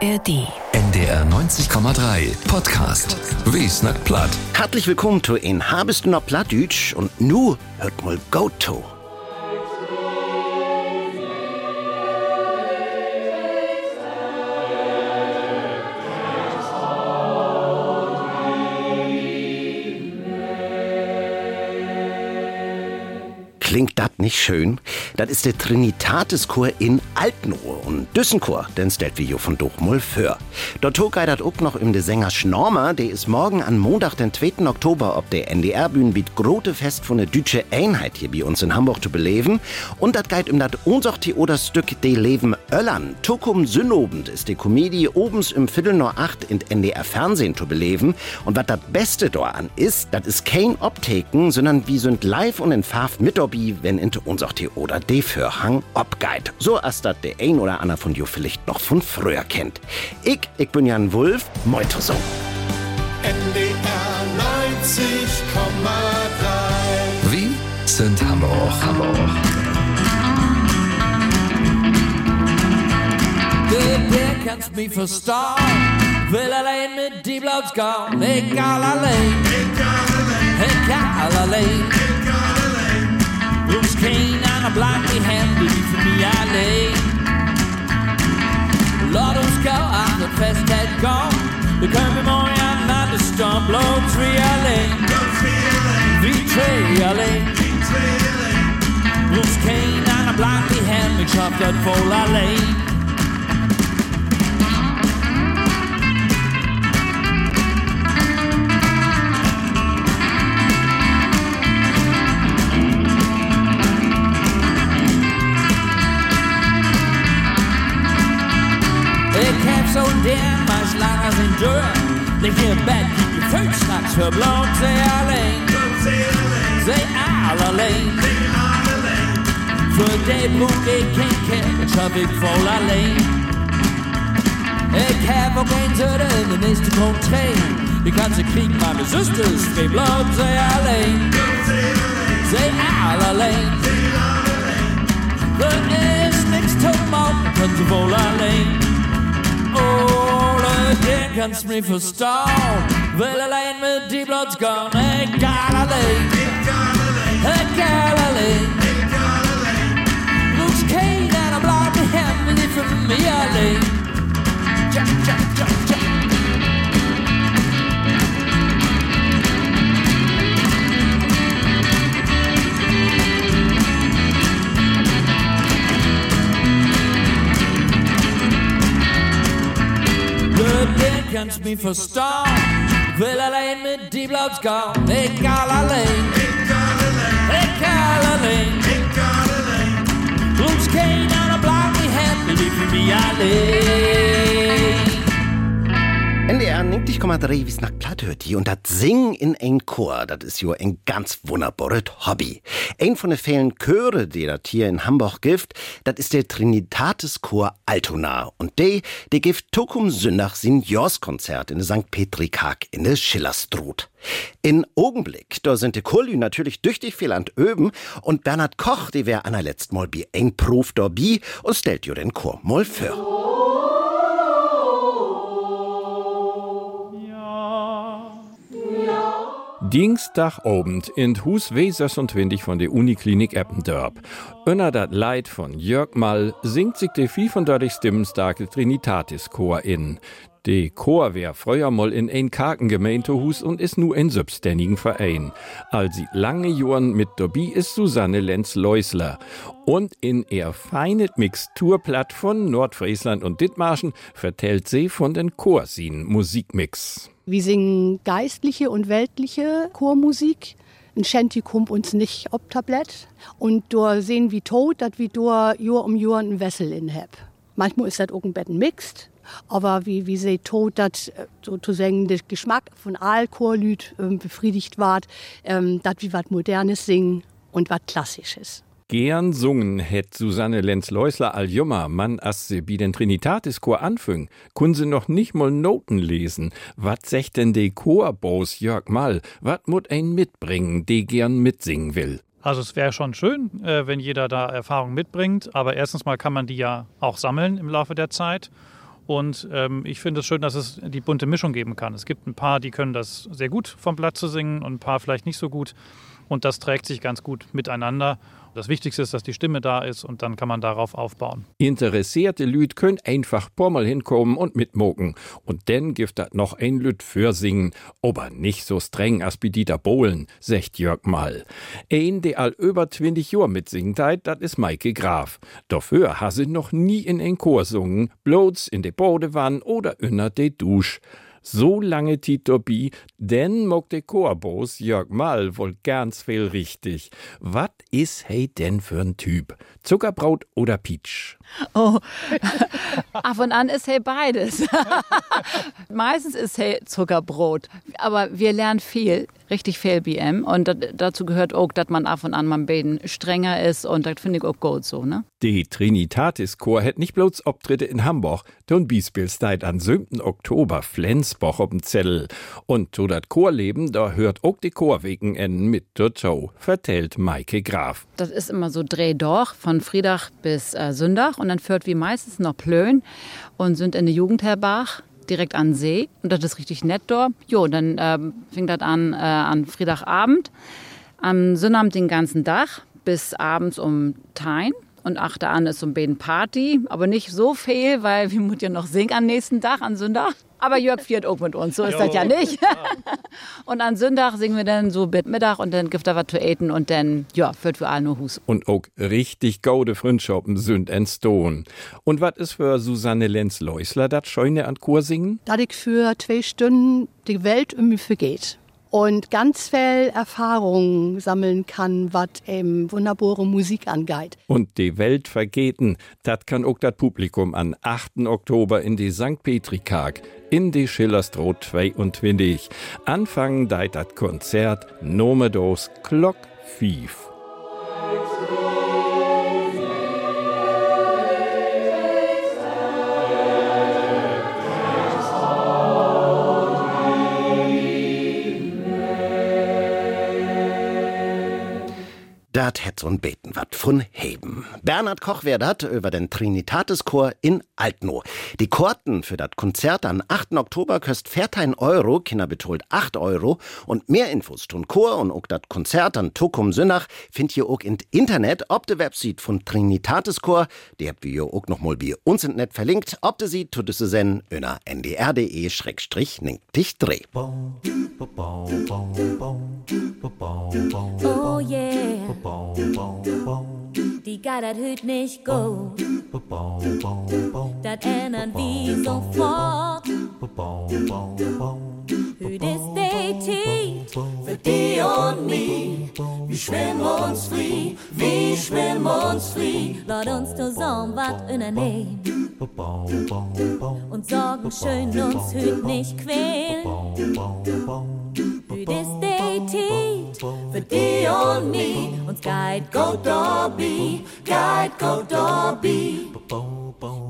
ARD. NDR 90,3 Podcast. Wie snackt platt? Herzlich willkommen zu in Habest noch Plattdütsch und nu hört mal Goto. Klingt das nicht schön? Das ist der Trinitatischor in Altenohr und Düssenchor, den stellt jo von Dochmol für. Dort dat auch noch im de Sänger Schnormer, der ist morgen an Montag, den 2. Oktober, ob der NDR-Bühne mit grote Fest von der Dütsche Einheit hier bei uns in Hamburg zu beleben. Und dat geht um dat unsorti oder Stück De Leben Öllern. Tukum Sünnobend ist die Komödie obens im Viertel nur acht in NDR Fernsehen zu beleben. Und was das Beste daran ist, das ist kein Opteken, sondern wir sind live und in Farf mit dabei wenn in unser oder de für Hang abgeit. So als das der ein oder andere von dir vielleicht noch von früher kennt. Ich, ich bin Jan Wulf, so. NDR 90,3 Wie sind Hamburg, Hamburg. Der, kannst mich verstauen. Will alleen mit die Blauts gehen. Egal alleen. Egal alleen. Roeps geen aan een black die hand die voor mij alleen. Laat ons go aan de festheid gaan. We kunnen mooi aan naar de stomp. Loopt drie alleen. Wie twee alleen. Roeps geen aan een black die hand. Ik schap dat vol alleen. Ik deur. Lig je bed, keep je voet straks verblond. Zij alleen, zij al alleen. Voor de broek ik geen kind, schap ik vol alleen. Ik heb ook geen zeuren, de meeste komt twee. Die ganze Krieg, meine zusters, twee bloot, zij alleen. Zij al alleen. Er is niks te maken, kunt ze vol alleen. Ole, der kannst mich verstauen. Will allein mit die Bloods gone. Egal allein. Egal allein. Looks kein einer bleibt die Der kannst mich verstauen. Will allein mit die Bloods gone. Egal allein. Egal allein. Looks kein einer bleibt die Hände nicht für mich allein. NDR 90,3 wie nach platt hört hier und das Singen in ein Chor, das ist jo ein ganz wunderbares Hobby. Ein von den vielen Chöre, die das hier in Hamburg gibt, das ist der Trinitatis Chor Altona. Und der, der gibt Tokum Sündach Seniors-Konzert in der St. Petri-Kark in der Schillerstrut. In Augenblick, da sind die Chorlü natürlich tüchtig viel an Öben und Bernhard Koch, die wär an letzten Mal bi eng Prof dabei und stellt jo den Chor mal für. Dienstagabend in Hus W26 von der Uniklinik Eppendorp. Unter dat Leid von Jörg Mall singt sich der 35 Stimmen starke Trinitatis Chor in. De Chor wär früher mal in ein Karkengemeindehus und ist nu ein selbstständigen Verein. Als sie lange Jahren mit dabei ist Susanne Lenz-Leusler. Und in ihr feinet Mixturplatt von Nordfriesland und Dithmarschen vertellt sie von den Chorsien Musikmix. Wir singen geistliche und weltliche Chormusik. Ein Shanty kommt uns nicht ob Tablett. Und da sehen wir tot, dass wir da Jahr um Jahr einen Wessel in hab. Manchmal ist das auch ein bisschen mixed. Aber wie, wie sie tot, dass äh, sozusagen der Geschmack von Aalchorlüt ähm, befriedigt ward, ähm, dass wir was Modernes singen und was Klassisches. Gern sungen hätt Susanne Lenz-Leusler all jummer, man as se bi den Trinitatis Chor anfüng, kun se noch nicht mal Noten lesen. Wat secht denn de Chorbos Jörg Mall? Wat mut ein mitbringen, de gern mitsingen will? Also es wäre schon schön, äh, wenn jeder da Erfahrung mitbringt, aber erstens mal kann man die ja auch sammeln im Laufe der Zeit. Und ähm, ich finde es schön, dass es die bunte Mischung geben kann. Es gibt ein paar, die können das sehr gut vom Blatt zu singen und ein paar vielleicht nicht so gut. Und das trägt sich ganz gut miteinander. Das Wichtigste ist, dass die Stimme da ist und dann kann man darauf aufbauen. Interessierte Lüd können einfach mal hinkommen und mitmoken. Und dann gibt dat noch ein Lüd für singen, aber nicht so streng als bei Dieter Bohlen, sagt Jörg mal. Ein, der all über 20 Jahre mitsingt hat, dat is Maike Graf. Dafür ha sie noch nie in ein Chor sungen, bloß in de Bodewann oder inner de Dusch so lange Tito B, denn mock de Chorbos Jörg Mal wohl ganz viel richtig. Was is hey denn für ein Typ? Zuckerbraut oder Peach? Oh, ab und an ist hey beides. Meistens ist hey Zuckerbrot, aber wir lernen viel richtig viel BM. Und dazu gehört auch, dass man ab und an mal ein strenger ist. Und das finde ich auch gut so, ne? Die Trinitatis-Chor hätte nicht bloß Auftritte in Hamburg, don Biesbilsteit am 7. Oktober Flensburg auf dem Zettel. Und zu dat Chorleben, da hört auch die Chorwegen enden mit der vertellt Maike Graf. Das ist immer so Dreh durch, von Friedach bis äh, Sündach. Und dann führt wie meistens noch Plön und sind in der Jugendherbach direkt an See und das ist richtig nett dort. Jo, dann ähm, fing das an äh, an Freitagabend, am Sonnabend den ganzen Tag bis abends um Tein. Und achte an ist so ein Party, aber nicht so viel, weil wir müssen ja noch singen am nächsten Tag, an Sonntag. Aber Jörg fährt auch mit uns, so ist jo, das ja nicht. Und an Sonntag singen wir dann so bis Mittag und dann gibt er was zu eten und dann, ja, führt für alle nur Hus. Und auch richtig gaude Freundschaften sind entstehen. Und was ist für Susanne Lenz-Leusler das Scheune an Chor singen? Da ich für zwei Stunden die Welt um mich vergeht und ganz viel Erfahrung sammeln kann, was eben wunderbare Musik angeht. Und die Welt vergeten, das kann auch das Publikum am 8. Oktober in die St. Petrikag in die Schillerstroh 22. Anfangen deit das Konzert Nomedos Glock Fief. Dat hätt so'n Beten wat von Heben. Bernhard Koch wär dat über den Trinitatischor in Altno. Die Korten für dat Konzert am 8. Oktober köst 14 Euro, Kinder betolt 8 Euro. Und mehr Infos tun Chor und auch dat Konzert an Tokum Sünnach findet ihr auch im Internet, ob de Website von Trinitatischor, die habt wir auch noch mal bei uns im Net verlinkt, ob de sie tut es sen öner ndr.de schrägstrich ningt dich dreh. Oh yeah. Die dat huid nicht go. Dat ändern wir sofort. Hüt ist die Tiet für die und mich. Wir schwimmen uns frei, wir schwimmen uns frei. Lass uns zusammen was unternehmen. Und sorgen schön uns hüt nicht quälen. Hüt ist die Tiet für die und mich. Uns geht go Dobby, geht go Dobby.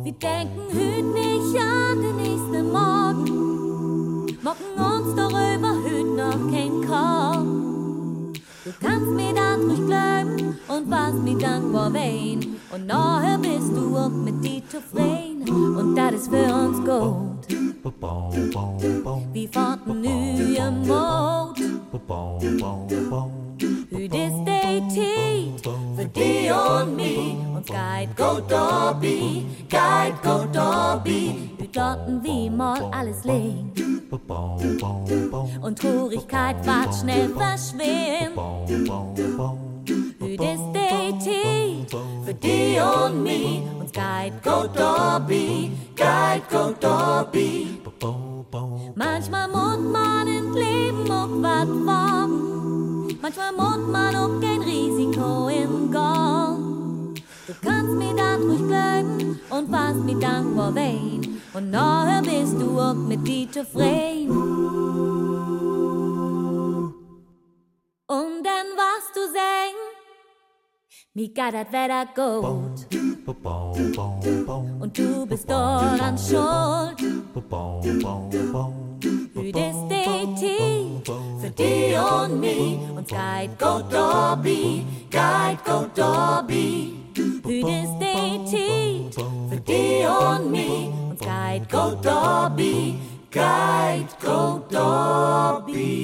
Wir denken hüt nicht an den nächsten Morgen. Mocken uns darüber hüt noch kein Korn. Du kannst mir das ruhig glauben und was mir dankbar wein. Und nachher bist du auch mit dir zufrieden. Und das ist für uns gut. Wir fahren nu im Mond. Hüt ist die Tiet für die und mich. Uns geht go Dobby, geht go Dobby. Hüt lotten wie mal alles legen. Und Traurigkeit ward schnell verschwinden. Hüt ist die Tiet für die und mich. Uns geht go Dobby, geht go Dobby. Manchmal muss man ins Leben auch was wagen. Manchmal muss man auch kein Risiko im Gang. Du kannst mir das ruhig glauben und was mir dankbar wein. Und nachher bist du auch mit dir zufrieden. Und dann was du singen, mir geht das Wetter gut. Und du bist daran schuld. Hüt ist die Tiet für die und mich. Uns geht go Dobby, geht go Dobby. Hüt ist die Tiet für die und mich. Uns geht go Dobby, Guide go Dobby.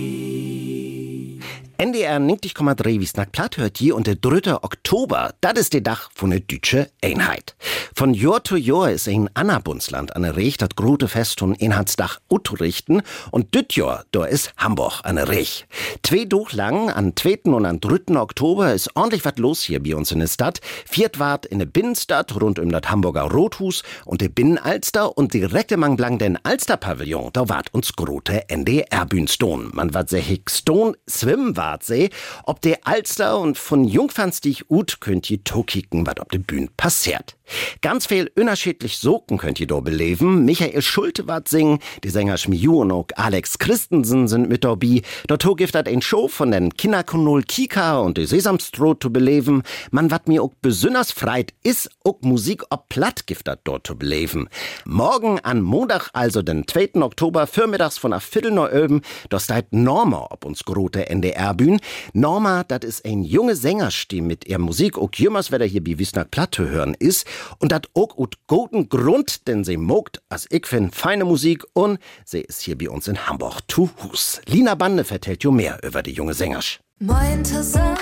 NDR 90,3 wie Snack platt hört je und der 3. Oktober, das ist der Dach von der deutsche Einheit. Von Jahr zu Jahr ist in Annabundsland an der Recht das große Fest von Einheitsdach utrichten und düt Jahr, da ist Hamburg an der Recht. Zwei Doch lang, an 2. und an 3. Oktober ist ordentlich was los hier bei uns in der Stadt. Viert wart in der Binnenstadt rund um das Hamburger Rothus und der Binnenalster und direkt im Anglang den Alster-Pavillon, da wart uns grote NDR-Bühnstone. Man wat hick Stone schwimmen Wartsee. Ob der Alster und von Jungfernstich ut könnt ihr to kicken, wat ob de Bühn passiert. Ganz viel unterschiedlich Soken könnt ihr do beleben. Michael Schulte wart singen, die Sänger Schmiu und auch Alex Christensen sind mit dabei. Dort gibt ein Show von den Kinderkonol Kika und die Sesamstroh zu beleben. Man wat mir auch besonders freit is, auch Musik ob platt giftet dort zu beleben. Morgen an Montag, also den 2. Oktober, vormittags von a Viertel noch öben, das Norma ob uns grote NDR-Bühn. Norma, das ist ein junge Sängerstimme mit ihr Musik auch jümmers, wer hier bei Wiesnack platt zu hören ist. Und dat ook ut guten Grund, denn sie mogt, as ich find, feine Musik und sie ist hier bei uns in Hamburg zu Hus. Lina Bande vertellt jo mehr über die junge Sängersch. Moin zusammen,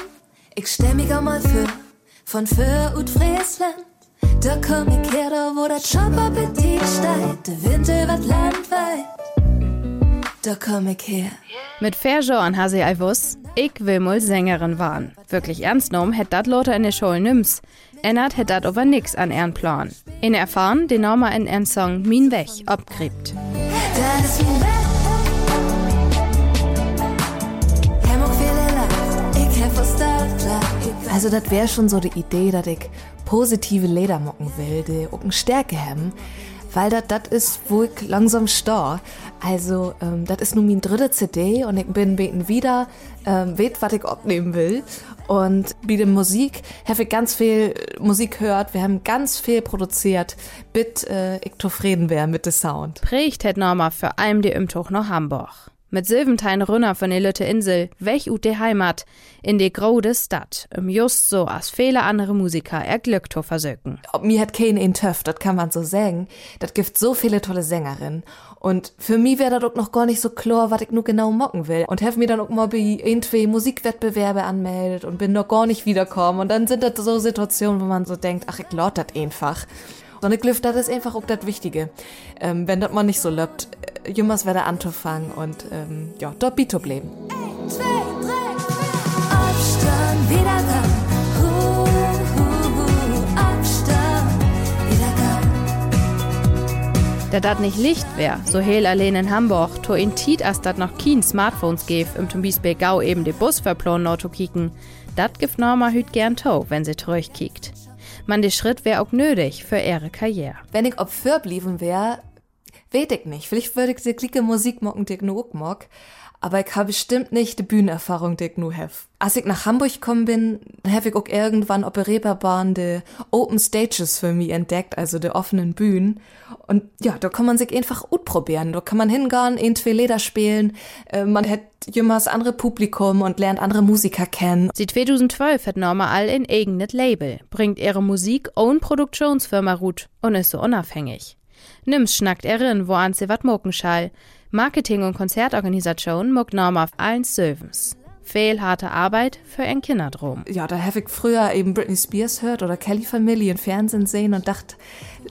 ich stell mich auch mal für, von für und Friesland. Da komm ich her, da wo der Jobappetit steigt, der Winter wird landweit. Da komm ich her. Mit Ferjo an Hase Alvus, ich will mal Sängerin waren. Wirklich ernst genommen hätt dat Lothar in der Schule nims. Ennert hätt dat aber nix an ihren Plan. In erfahren, den Norma in ihren Song Min Weg abgräbt. Das. Also das wäre schon so die Idee, dass ich positive Leder mocken will, die auch eine Stärke haben. Weil das das ist, wo ich langsam stor. Also, ähm, das ist nun mein dritte CD und ich bin beten wieder, ähm, weet, was ich abnehmen will. Und bei der Musik habe ich ganz viel Musik gehört. Wir haben ganz viel produziert, bis äh, ich zufrieden wäre mit dem Sound. Prägt hätt Norma für allem die Umtuch nach Hamburg. Mit Silventein Runner von der Lütte Insel, weg ut de Heimat, in de grode Stadt, um just so as viele andere Musiker er Glück zu versöken. Ob mir hat kein in Töff, das kann man so sagen. Das gibt so viele tolle Sängerinnen. Und für mich wäre das auch noch gar nicht so klar, was ich nur genau mocken will. Und habe mir dann auch mal bei irgendwie Musikwettbewerbe anmeldet und bin noch gar nicht wiederkommen. Und dann sind das so Situationen, wo man so denkt, ach, ich laut das einfach. So eine Glück, das ist einfach auch das Wichtige. Ähm, wenn das mal nicht so läuft, äh, jemals werde anzufangen und ähm, ja, dort Bito bleiben. Zwei, drei, Da dat nicht Licht wär, so hell allein in Hamburg, to in Tiet as dat noch kien Smartphones gäf, im zum Beispiel Gau eben de Bus verplonen Auto kicken. Dat gibt Norma hüt gern to, wenn sie tröch kickt. Man de Schritt wär auch nötig für ihre Karriere. Wenn ich ob für blieben wäre, weet ich nicht. Vielleicht würde ich die klicke Musik mocken, die ich nur mag. Aber ich habe bestimmt nicht die Bühnenerfahrung, die ich nur hef. Als ich nach Hamburg gekommen bin, habe ich auch irgendwann auf der Reeperbahn die Open Stages für mich entdeckt, also die offenen Bühnen. Und ja, da kann man sich einfach gut probieren. Da kann man hingehen, in zwei Leder spielen. Äh, man hat jemals andere Publikum und lernt andere Musiker kennen. Sie 2012 hat Norma all in eigenes Label, bringt ihre Musik own Produktionsfirma Rut und ist so unabhängig. Nims schnackt erin, wo an sie wat moken. Marketing und Konzertorganisation muckt Norma auf allen Sövens. Fehl harte Arbeit für ein Kinderdrom. Ja, da habe ich früher eben Britney Spears hört oder Kelly Family im Fernsehen sehen und dachte,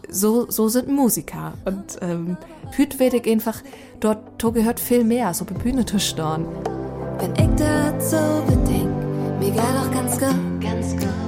so, so sind Musiker. Und ähm, hüt werd ich einfach, dort to gehört viel mehr, so Bühne zu stehen. Wenn ich das so bedenk, mir geht gut, ganz gut, ganz gut,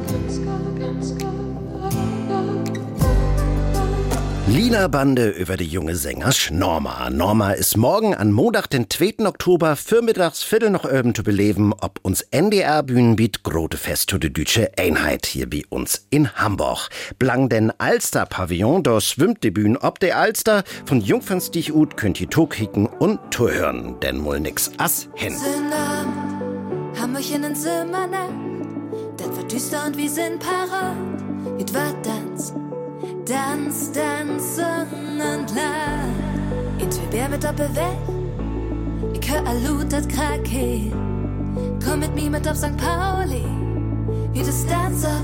Lina Bande über die junge Sängersch Norma. Norma ist morgen an Montag, den 2. Oktober, vormittags Viertel noch öben zu beleben, ob uns NDR Bühnenbiet grote Fest zu die deutsche Einheit hier bei uns in Hamburg. Blang den Alster Pavillon, da schwimmt die Bühne ob der Alster. Von Jungfernstich ut könnt ihr to kicken und hören, denn mul nix ass hin. Abend, Hamburg in den Zimmer Das wird düster und wir sind parat. It wird Tanz, Tanz, Tanz, Sonnenland. In zwei Bär mit Doppelwelt. Ich hör Alut, das Krake. Komm mit mir mit auf St. Pauli. Wie das Tanz auf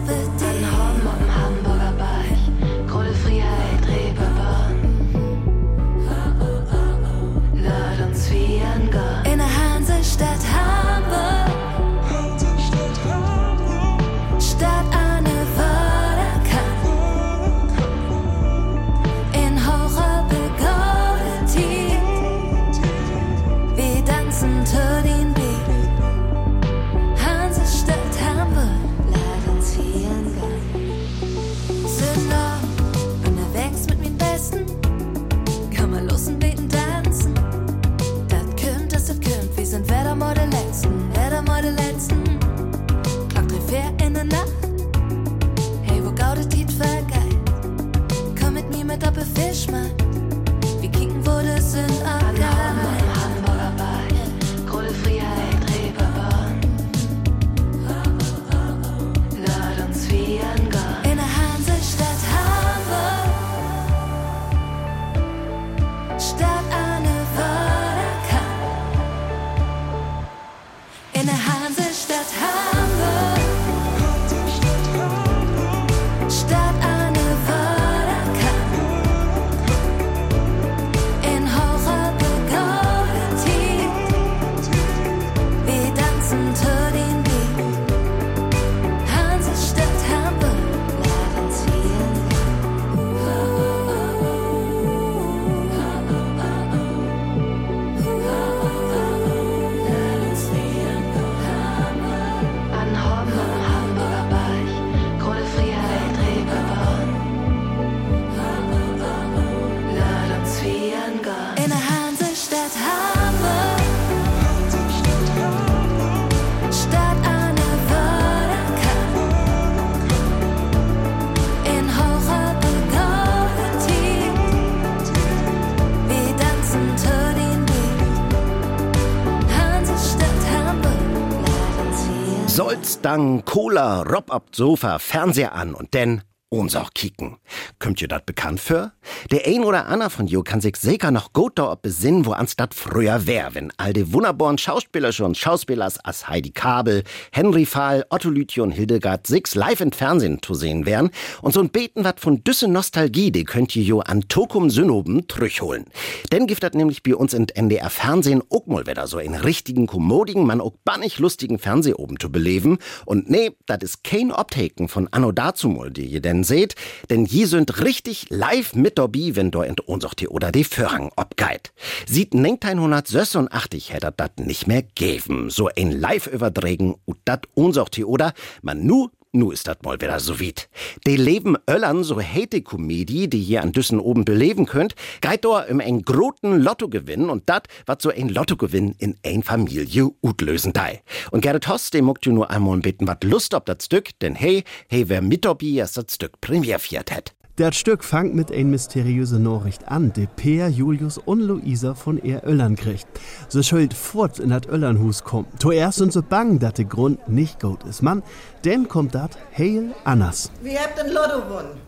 Dang, Cola, Rob ab Sofa, Fernseher an und denn uns auch kicken. Kommt ihr dat bekannt für? Der ein oder Anna von jo kann sich sicher noch gut da besinnen, wo ans dat früher wär, wenn all die wunderbaren Schauspieler schon Schauspielers as Heidi Kabel, Henry Fahl, Otto Lütje und Hildegard Six live im Fernsehen zu sehen wären. Und so ein Beten wat von düsse Nostalgie, die könnt ihr jo an Tokum Synoben trüchholen. Denn gibt dat nämlich bei uns in NDR Fernsehen auch mal wieder so in richtigen, kommodigen, man auch bannig lustigen Fernsehoben zu beleben. Und nee, dat is kein Optaken von Anno dazumol, die ihr denn seht, denn je sind richtig live mit dabei, wenn do in unser oder die Vorhang obgeit. Sieht 1986 hätte dat nicht mehr geben, so ein live überdregen und dat unser oder man nu Nu ist dat mal wieder so weit. De Leben Öllern, so hate Komödie, die ihr an Düssen oben beleben könnt, geht da im ein groten Lottogewinn und dat, wat so ein Lottogewinn in ein Familie utlösen dei. Und Gerrit Hoss, dem muckt ju nur einmal bitten wat Lust ob dat Stück, denn hey, hey, wer mit dabei ist dat Stück premierfiert hat. Das Stück fangt mit ein mysteriöse Nachricht an, die Peer, Julius und Luisa von er Öllern kriegt. Sie schuld fort in dat Öllernhus kommt. Zuerst sind sie bang, dat der Grund nicht gut ist. Mann, dann kommt dat heil anders. Wir habt ein Lotto gewonnen.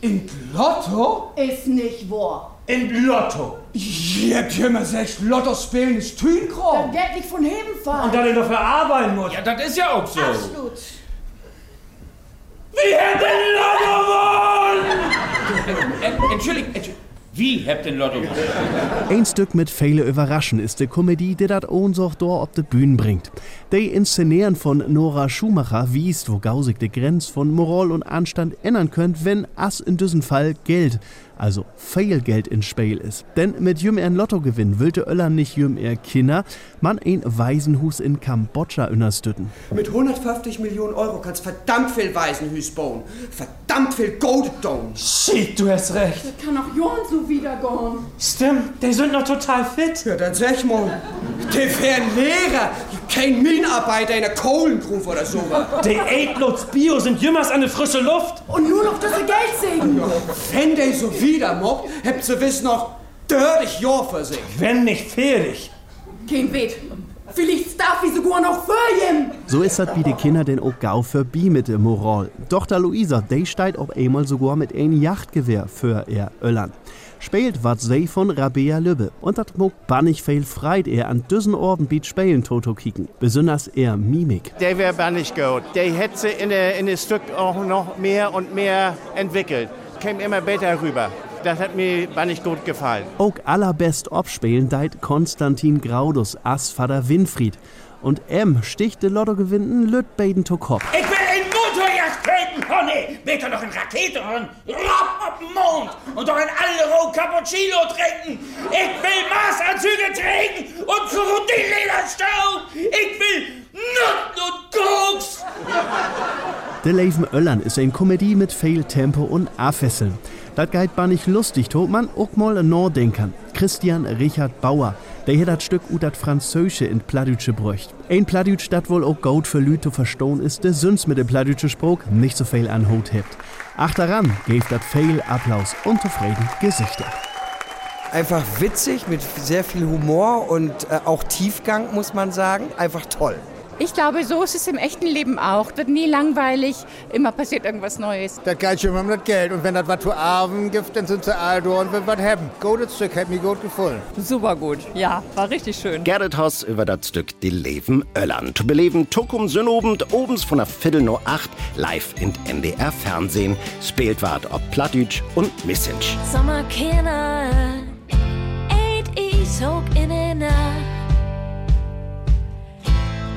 In Lotto? Ist nicht wahr. In Lotto? Ihr habt hier immer sechs Lotto spielen, ist Tünkram. Dann Geld nicht von heben fahren. Und dann dafür arbeiten muss. Ja, das ist ja auch so. Absolut. Wie habt ihr Lotto gewonnen? Entschuldigung, Entschuldigung. Wie habt ihr Lotto? Ein Stück mit viele Überraschen ist die Komödie, die dat Ohnsuch dort auf de Bühne bringt. Die Inszenieren von Nora Schumacher wiest, wo gausig die Grenz von Moral und Anstand ändern könnt, wenn as in diesem Fall Geld, also viel Geld ins Spiel ist. Denn mit jüm er ein Lottogewinn wollte Öller nicht jüm er Kinder, man ein Waisenhus in Kambodscha unterstützen. Mit 150 Millionen Euro kannst verdammt viel Waisenhüs bauen. Verdammt viel Gold tun. Shit, du hast recht. Das kann auch Jorn so wieder gehen. Stimmt, die sind noch total fit. Ja, dann sag mal. Die wären Lehrer, kein Minenarbeiter in der Kohlengrube oder so. Die Eidlots Bio sind jümmers an der frische Luft. Und nur noch das Geld sehen. Wenn der so wieder mobbt, habt ihr wiss noch 30 Jahre für sich. Wenn nicht fertig. Kein Wett. Vielleicht darf ich sogar noch für ihm. So ist das wie die Kinder den auch gau für Bi mit der Moral. Tochter Luisa, die steigt auch einmal sogar mit ein Yachtgewehr für er Öllern. Spielt wat sie von Rabea Lübbe. Und dat mog bannig viel freit er an düssen Orben biet spielen Toto kicken. Besonders er Mimik. Der wäre bannig gut. Der hätte sie in der in das Stück auch noch mehr und mehr entwickelt. Käme immer besser rüber. Das hat mir bannig gut gefallen. Auch allerbest abspielen deit Konstantin Graudus as Vater Winfried. Und M sticht de Lotto gewinnen Lüt beiden to Kopf. Ich will in Motorjagd treten, Honey! Bitte noch in Rakete und Rob auf den Mond und doch in alle Roh Cappuccino trinken! Ich will Maßanzüge trinken und Krokodillederstau! Ich will Nutten und Koks! De Leven Öllern ist ein Komödie mit viel Tempo und Affesseln. Dat geht bar nicht lustig, to man auch mal Nordenkern. Christian Richard Bauer, der hier dat Stück ut dat Französische in Pladütsche bräucht. Ein Pladütsch, dat wohl auch gut für Lüte verstohlen ist, der Süns mit dem Pladütsche Spruch nicht so viel an Hut hebt. Achteran gibt das viel Applaus und zufrieden Gesichter. Einfach witzig, mit sehr viel Humor und äh, auch Tiefgang, muss man sagen. Einfach toll. Ich glaube, so ist es im echten Leben auch. Wird nie langweilig, immer passiert irgendwas Neues. Das geht schon um das Geld. Und wenn das was für Abend gibt, dann sind sie all da und will was haben. Gutes Stück, hat mir gut gefallen. Super gut, ja, war richtig schön. Gerrit Haus über das Stück Die Leben Öllern. Zu beleben Tukum Sünnobend, obens von der Viertel nur acht, live in NDR Fernsehen. Spielt wart ob Plattdütsch und Missinch. Sommerkinder, eet is ook in de nacht.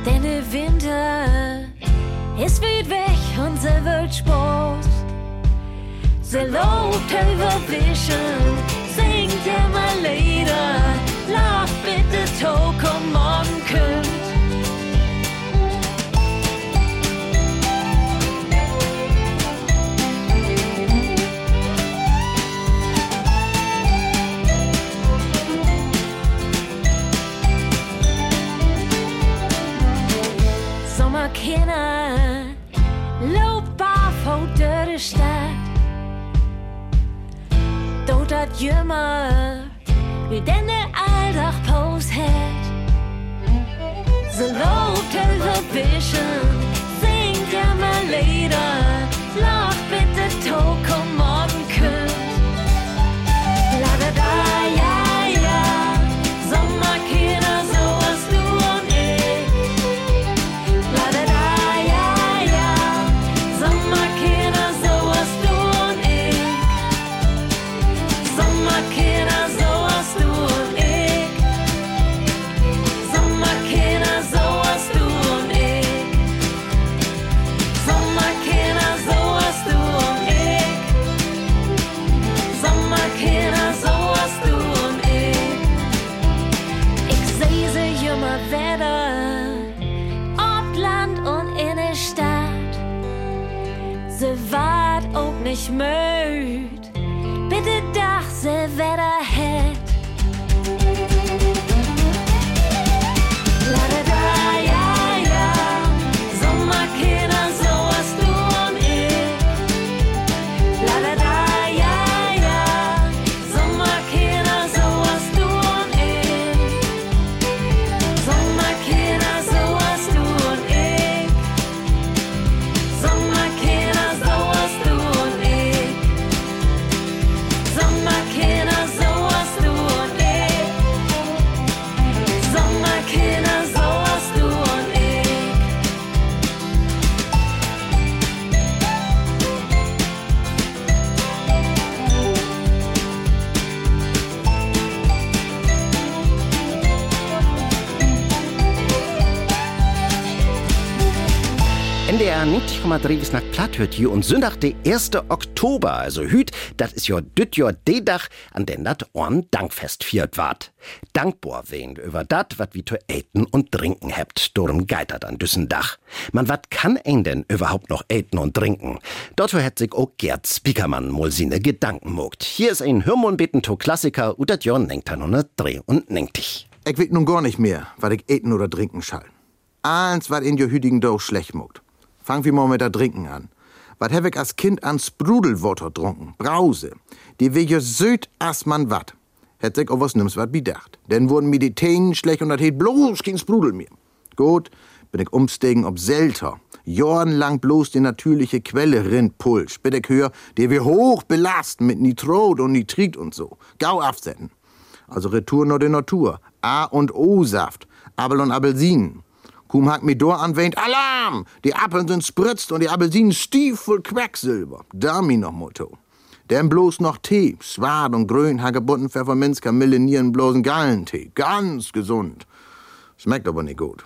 Denn der Winter ist weit weg und sie wird Spaß. Sie lobt überwischen, singt immer Lieder, lacht bitte Toko morgen kümmt. Sommerkinder, loop barfoot door de stad. Dood dat jummer, wie den de aldag poos het. Ze loopt over vision, zingt ja maar lieder, lach bitte toko 90,3 bis nach Platt hört hier und Sonntag, der 1. Oktober, also hüt, das ist jo düt jo de Dach, an den dat Orn Dankfest viert wart. Dankbar wen über dat, wat wie zu äten und trinken hebt, dorum geitert an düssen Dach. Man wat kann ein denn überhaupt noch äten und trinken? Dort hätt sich auch Gerd Spiekermann mal sine Gedanken mogt. Hier ist ein Hörmundbeten to Klassiker, und dat Jorn nenkt er dreh und nenkt dich. Ich weet nun gar nicht mehr, was ich eten oder trinken schall. Eins, was in jo hüdigen Doch schlecht mogt. Fang wir mal mit der Trinken an. Was hab ich als Kind an Sprudelwater trunken? Brause. Die jo süd as man wat. Hätt sich auch was nimm's wat bedacht. Denn wurden mir die Tänen schlecht und dat het bloß kein Sprudel mehr. Gut, bin ich umsteigen ob Selter. Jahrenlang bloß die natürliche Quelle rinnt Pulsch. Bin ich hör, die wir hoch belasten mit Nitrot und Nitrit und so. Gau absetzen. Also Retour nur die Natur. A und O-Saft. Apfel und Appelsinen. Kum hat mir dor anwähnt, Alarm! Die Appeln sind spritzt und die Appelsinen stiefel Quecksilber. Da mi noch Motto. Denn bloß noch Tee, Swad und Grün, Hagebutten, Pfefferminz, Kamille, Nierenblosen, Gallentee. Ganz gesund. Schmeckt aber nicht gut.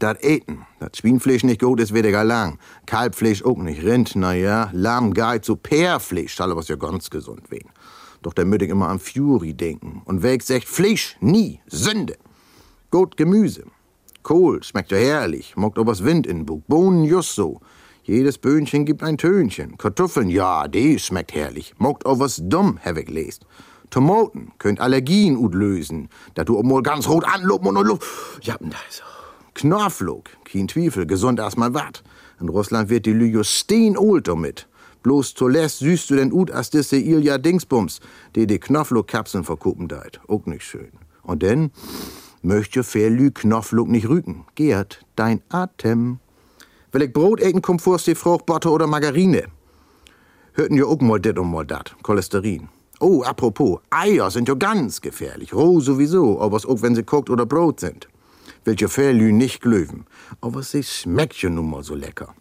Dat Eten, dat Schwienfleisch nicht gut ist, weder lang. Kalbfleisch auch nicht. Rind, na ja. Lamm, Geiz, so Pärfleisch, soll was ja ganz gesund wen. Doch müd ich immer an Fury denken. Und wer sagt, Fleisch, nie, Sünde. Gut Gemüse. Kohl schmeckt ja herrlich, mockt obers Wind in Bug. Bohnen just so. Jedes Böhnchen gibt ein Tönchen. Kartoffeln, ja, die schmeckt herrlich. Mockt obers dumm, hab ich lest. Tomaten könnt Allergien ut lösen. Da du mal ganz rot anloben und Luft. Ja, da ist Knorflug, kein Zweifel, gesund erstmal wat. In Russland wird die Lüge stehenold damit. Bloß zuletzt süßt du denn ut as disse Ilja Dingsbums, die die Knopflook-Kapseln verkuppen deit. Auch nicht schön. Und denn möchte Verlü Knopflook nicht rüken. Gerd, dein Atem. Will ich Brot eten, kommt die Frucht, Butter oder Margarine. Hörten ja auch mal dit und mal dat. Cholesterin. Oh, apropos, Eier sind ja ganz gefährlich. Roh sowieso, aber auch wenn sie kocht oder Brot sind. Will ja Verlü nicht glöwen. Aber sie schmeckt ja nun mal so lecker.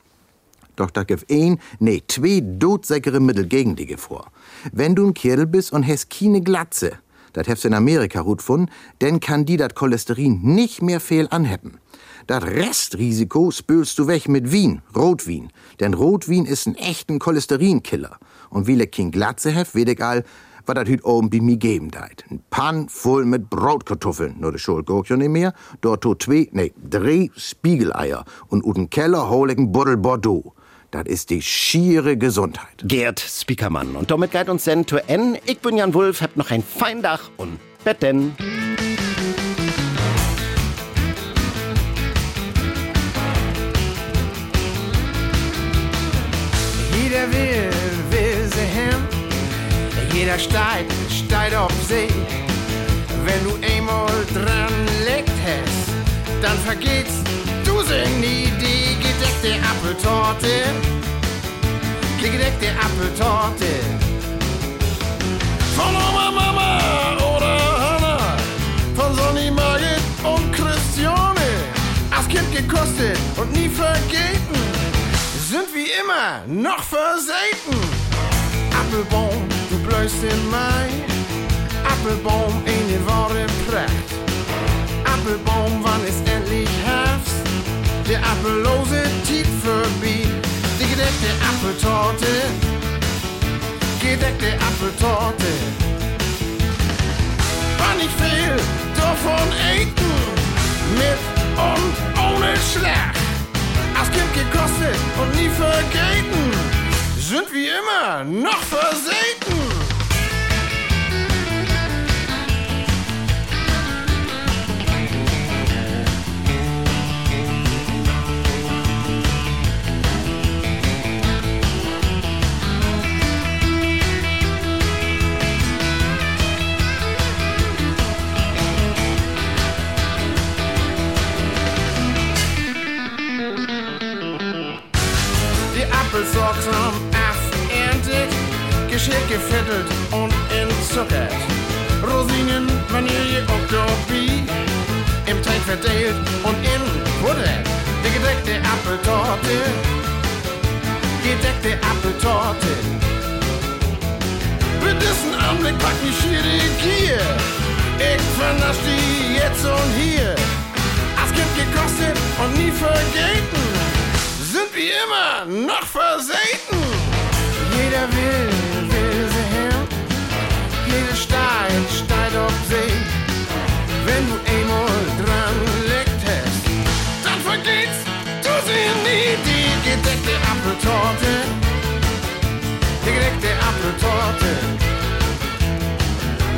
Doch da gibt ein, nee, zwei dodsäckere Mittel gegen die vor. Wenn du ein Kerl bist und hast keine Glatze, das du in Amerika gut gefunden, dann kann die dat Cholesterin nicht mehr fehl anheppen. Das Restrisiko spülst du weg mit Wien, Rotwein. Denn Rotwein ist ein echten Cholesterinkiller. Und wie ich kein Glatze hef, weet ich all, was dat hüt oben bei mir geben deit. Ein Pan voll mit Brotkartoffeln. Nur de Schuld ja nicht mehr. Dort to zwei, nee, drei Spiegeleier. Und uten Keller hol ich ein Buddel Bordeaux. Das ist die schiere Gesundheit. Gerd Spiekermann. Und damit geht uns denn zu N. Ich bin Jan Wulf, hab noch ein fein Dach und Betten. Jeder will, will sie hin. Jeder steigt, steigt auf See. Wenn du einmal dran legt hast, dann vergeht's Apfeltorte, die gedeckte Apfeltorte. Von Oma, Mama oder Hanna, von Sonny, Margit und Christiane. Als Kind gekostet und nie vergeten sind wie immer noch versäten. Appelbaum, du blößt in Mai. Appelbaum, eine wahre Pracht. Appelbaum, wann ist endlich Herbst? Der appellose Tiet. Die gedeckte Apfeltorte. Gedeckte Apfeltorte. War nicht viel davon eten. Mit und ohne Schlag als Kind gekostet und nie vergeten. Sind wie immer noch versäten.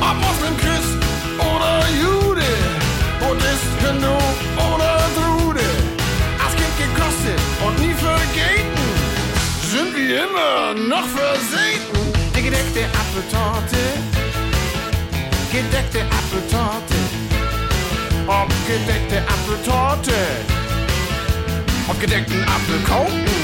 Ob Moslem, Christ oder Jude, Buddhist, Hindu oder Drude. Als Kind gekostet und nie vergeten, sind wie immer noch versäten. Die gedeckte Apfeltorte, gedeckte Apfeltorte, ob gedeckte Apfeltorte, ob gedeckten Apfelkuchen.